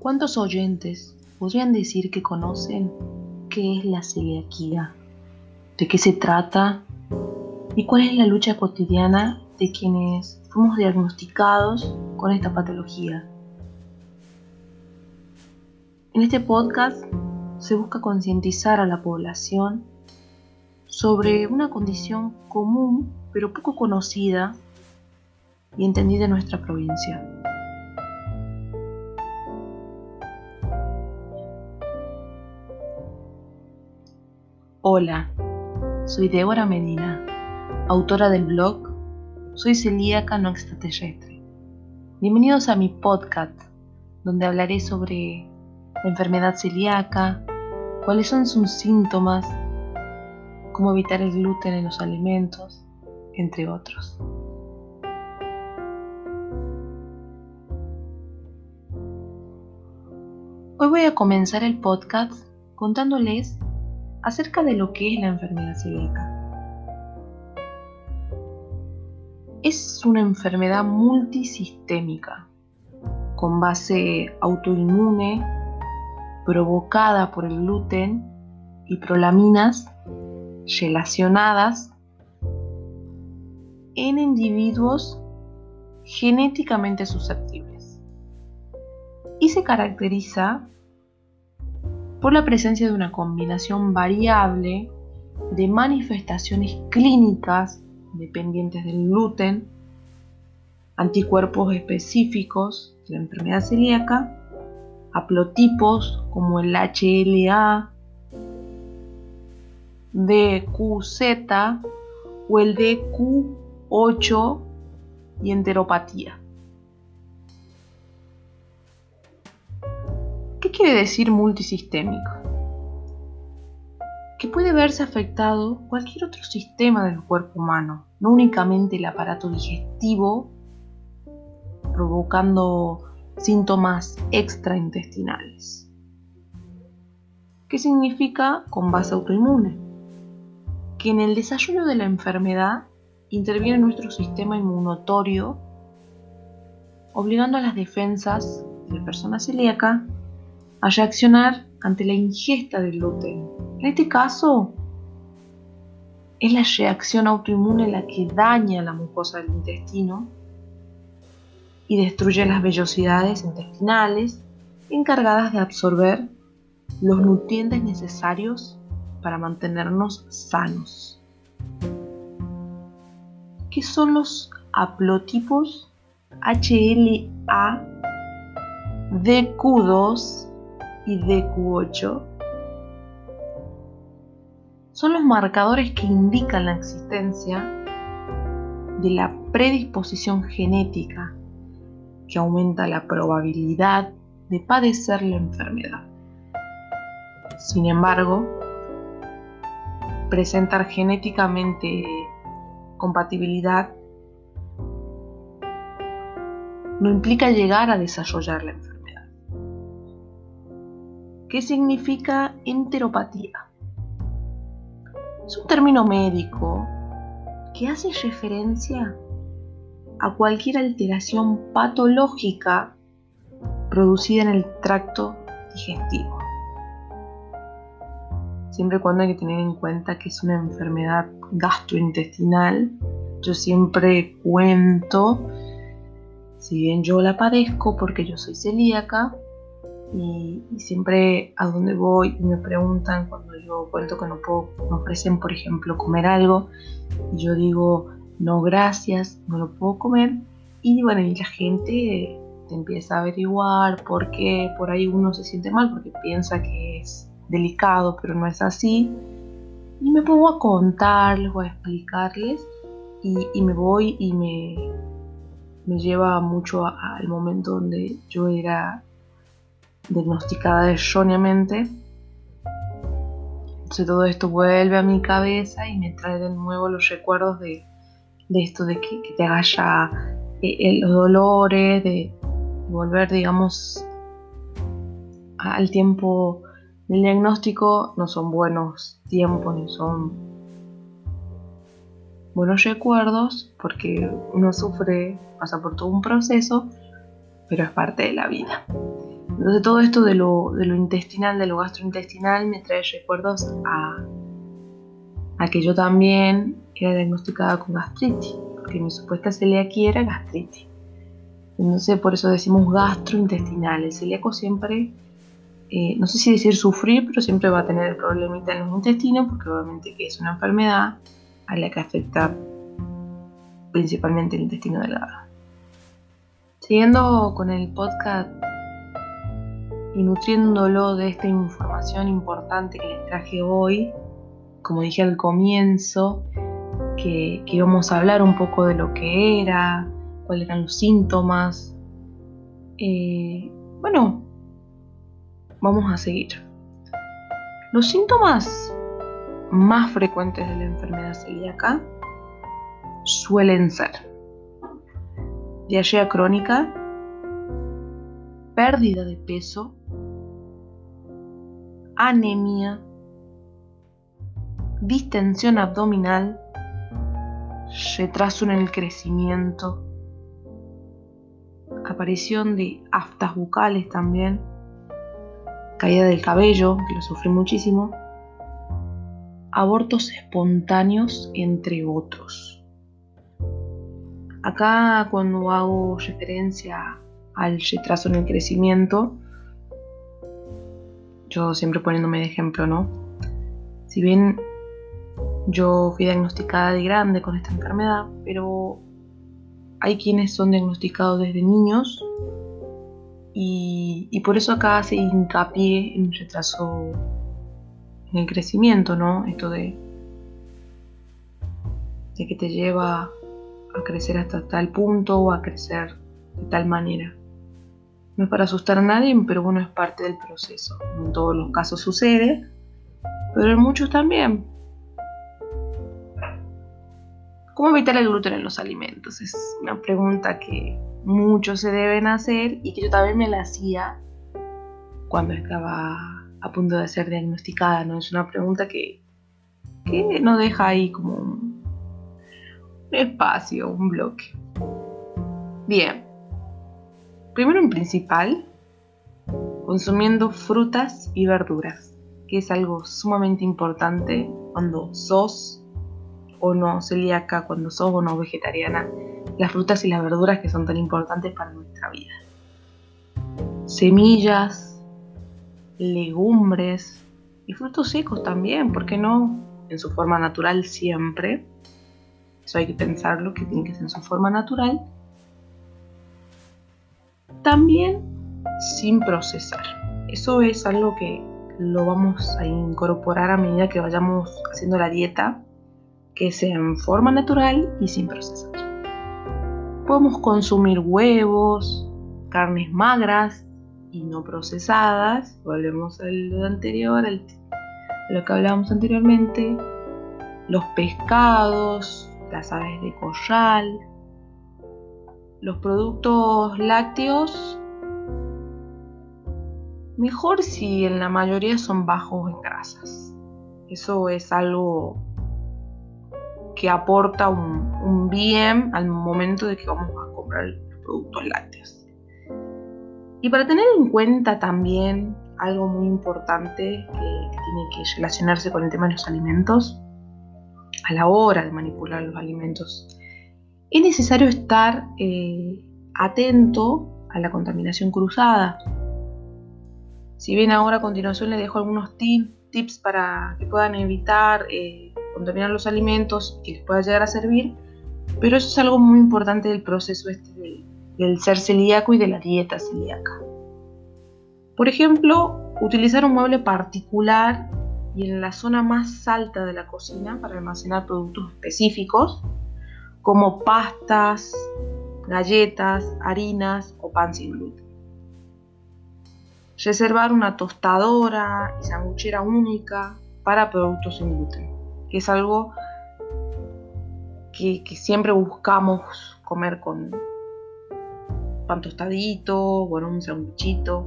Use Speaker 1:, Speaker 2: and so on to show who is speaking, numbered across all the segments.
Speaker 1: ¿Cuántos oyentes podrían decir que conocen qué es la celiaquía? ¿De qué se trata? ¿Y cuál es la lucha cotidiana de quienes fuimos diagnosticados con esta patología? En este podcast se busca concientizar a la población sobre una condición común pero poco conocida y entendida en nuestra provincia. Hola, soy Débora Medina, autora del blog Soy celíaca no extraterrestre. Bienvenidos a mi podcast, donde hablaré sobre la enfermedad celíaca, cuáles son sus síntomas, cómo evitar el gluten en los alimentos, entre otros. Hoy voy a comenzar el podcast contándoles acerca de lo que es la enfermedad celíaca. Es una enfermedad multisistémica con base autoinmune provocada por el gluten y prolaminas relacionadas en individuos genéticamente susceptibles y se caracteriza por la presencia de una combinación variable de manifestaciones clínicas dependientes del gluten, anticuerpos específicos de la enfermedad celíaca, haplotipos como el HLA, DQZ o el DQ8 y enteropatía. Quiere decir multisistémico? Que puede verse afectado cualquier otro sistema del cuerpo humano, no únicamente el aparato digestivo, provocando síntomas extraintestinales. ¿Qué significa con base autoinmune? Que en el desarrollo de la enfermedad interviene nuestro sistema inmunatorio, obligando a las defensas de la persona celíaca a reaccionar ante la ingesta del gluten. En este caso, es la reacción autoinmune la que daña la mucosa del intestino y destruye las vellosidades intestinales encargadas de absorber los nutrientes necesarios para mantenernos sanos. ¿Qué son los haplotipos HLA, DQ2 y DQ8 son los marcadores que indican la existencia de la predisposición genética que aumenta la probabilidad de padecer la enfermedad. Sin embargo, presentar genéticamente compatibilidad no implica llegar a desarrollar la enfermedad. ¿Qué significa enteropatía? Es un término médico que hace referencia a cualquier alteración patológica producida en el tracto digestivo. Siempre y cuando hay que tener en cuenta que es una enfermedad gastrointestinal, yo siempre cuento, si bien yo la padezco porque yo soy celíaca, y, siempre a donde voy y me preguntan cuando yo cuento que no puedo, me ofrecen por ejemplo comer algo y yo digo no gracias, no lo puedo comer y bueno, y la gente te empieza a averiguar por qué por ahí uno se siente mal porque piensa que es delicado pero no es así. Y me pongo a contarles o a explicarles y, me voy y me, me lleva mucho al momento donde yo era diagnosticada erróneamente. Entonces todo esto vuelve a mi cabeza y me trae de nuevo los recuerdos de, esto de que, te haga eh, eh, los dolores, de, volver, digamos, al tiempo del diagnóstico. No son buenos tiempos ni son buenos recuerdos porque uno sufre, pasa por todo un proceso, pero es parte de la vida. Entonces todo esto de lo, intestinal, de lo gastrointestinal, me trae recuerdos a, a que yo también era diagnosticada con gastritis, porque mi supuesta celiaquía era gastritis. Entonces por eso decimos gastrointestinal. El celíaco siempre, eh, no sé si decir sufrir, pero siempre va a tener el problemita en los intestinos, porque obviamente que es una enfermedad a la que afecta principalmente el intestino delgado. Siguiendo con el podcast y nutriéndolo de esta información importante que les traje hoy, como dije al comienzo, que, íbamos a hablar un poco de lo que era, cuáles eran los síntomas. Eh, bueno, vamos a seguir. Los síntomas más frecuentes de la enfermedad celíaca suelen ser diarrea crónica, pérdida de peso, anemia, distensión abdominal, retraso en el crecimiento, aparición de aftas bucales también, caída del cabello, que lo sufrí muchísimo, abortos espontáneos, entre otros. Acá cuando hago referencia al retraso en el crecimiento, yo siempre poniéndome de ejemplo, ¿no? Si bien yo fui diagnosticada de grande con esta enfermedad, pero hay quienes son diagnosticados desde niños y, por eso acá hace hincapié en el retraso en el crecimiento, ¿no? Esto de, de que te lleva a crecer hasta tal punto o a crecer de tal manera. No es para asustar a nadie, pero bueno, es parte del proceso. En todos los casos sucede, pero en muchos también. ¿Cómo evitar el gluten en los alimentos? Es una pregunta que muchos se deben hacer y que yo también me la hacía cuando estaba a punto de ser diagnosticada, ¿no? Es una pregunta que, que no deja ahí como un, espacio, un bloque. Bien, primero en principal, consumiendo frutas y verduras, que es algo sumamente importante cuando sos o no celíaca, cuando sos o no vegetariana, las frutas y las verduras que son tan importantes para nuestra vida. Semillas, legumbres y frutos secos también, ¿por qué no? En su forma natural siempre. Eso hay que pensarlo, que tiene que ser en su forma natural. También sin procesar. Eso es algo que lo vamos a incorporar a medida que vayamos haciendo la dieta que sea en forma natural y sin procesar. Podemos consumir huevos, carnes magras y no procesadas. Volvemos al anterior, a lo que hablábamos anteriormente. Los pescados, las aves de corral, los productos lácteos. Mejor si en la mayoría son bajos en grasas. Eso es algo que aporta un, bien al momento de que vamos a comprar los productos lácteos. Y para tener en cuenta también algo muy importante que, tiene que relacionarse con el tema de los alimentos, a la hora de manipular los alimentos, es necesario estar eh, atento a la contaminación cruzada. Si bien ahora a continuación les dejo algunos tips para que puedan evitar eh, contaminar los alimentos que les pueda llegar a servir, pero eso es algo muy importante del proceso este del, ser celíaco y de la dieta celíaca. Por ejemplo, utilizar un mueble particular y en la zona más alta de la cocina para almacenar productos específicos como pastas, galletas, harinas o pan sin gluten. Reservar una tostadora y sanguchera única para productos sin gluten que es algo que, siempre buscamos comer con pan tostadito, con un sanguchito.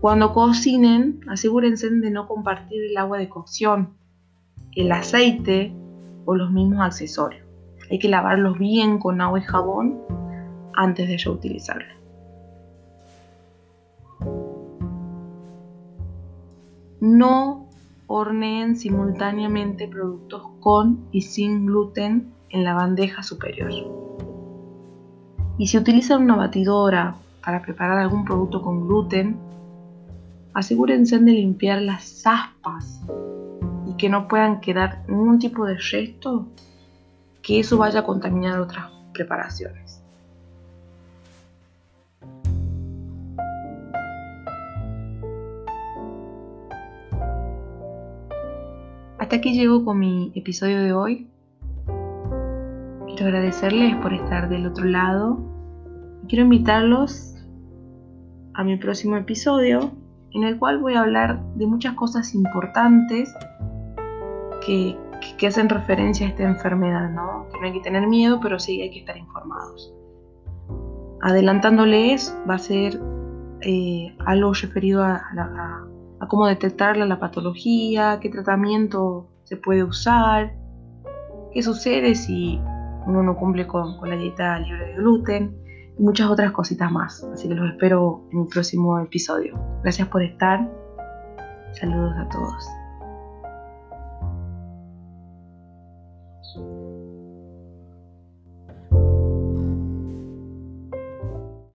Speaker 1: Cuando cocinen, asegúrense de no compartir el agua de cocción, el aceite o los mismos accesorios. Hay que lavarlos bien con agua y jabón antes de ya utilizarlo. No horneen simultáneamente productos con y sin gluten en la bandeja superior. Y si utilizan una batidora para preparar algún producto con gluten, asegúrense de limpiar las aspas que no puedan quedar ningún tipo de resto que eso vaya a contaminar otras preparaciones. Hasta aquí llego con mi episodio de hoy. Quiero agradecerles por estar del otro lado quiero invitarlos a mi próximo episodio en el cual voy a hablar de muchas cosas importantes que, hacen referencia a esta enfermedad, ¿no? Que no hay que tener miedo, pero sí hay que estar informados. Adelantándoles va a ser eh, algo referido a, a, cómo detectarla, la patología, qué tratamiento se puede usar, qué sucede si uno no cumple con, con la dieta libre de gluten y muchas otras cositas más. Así que los espero en un próximo episodio. Gracias por estar. Saludos a todos.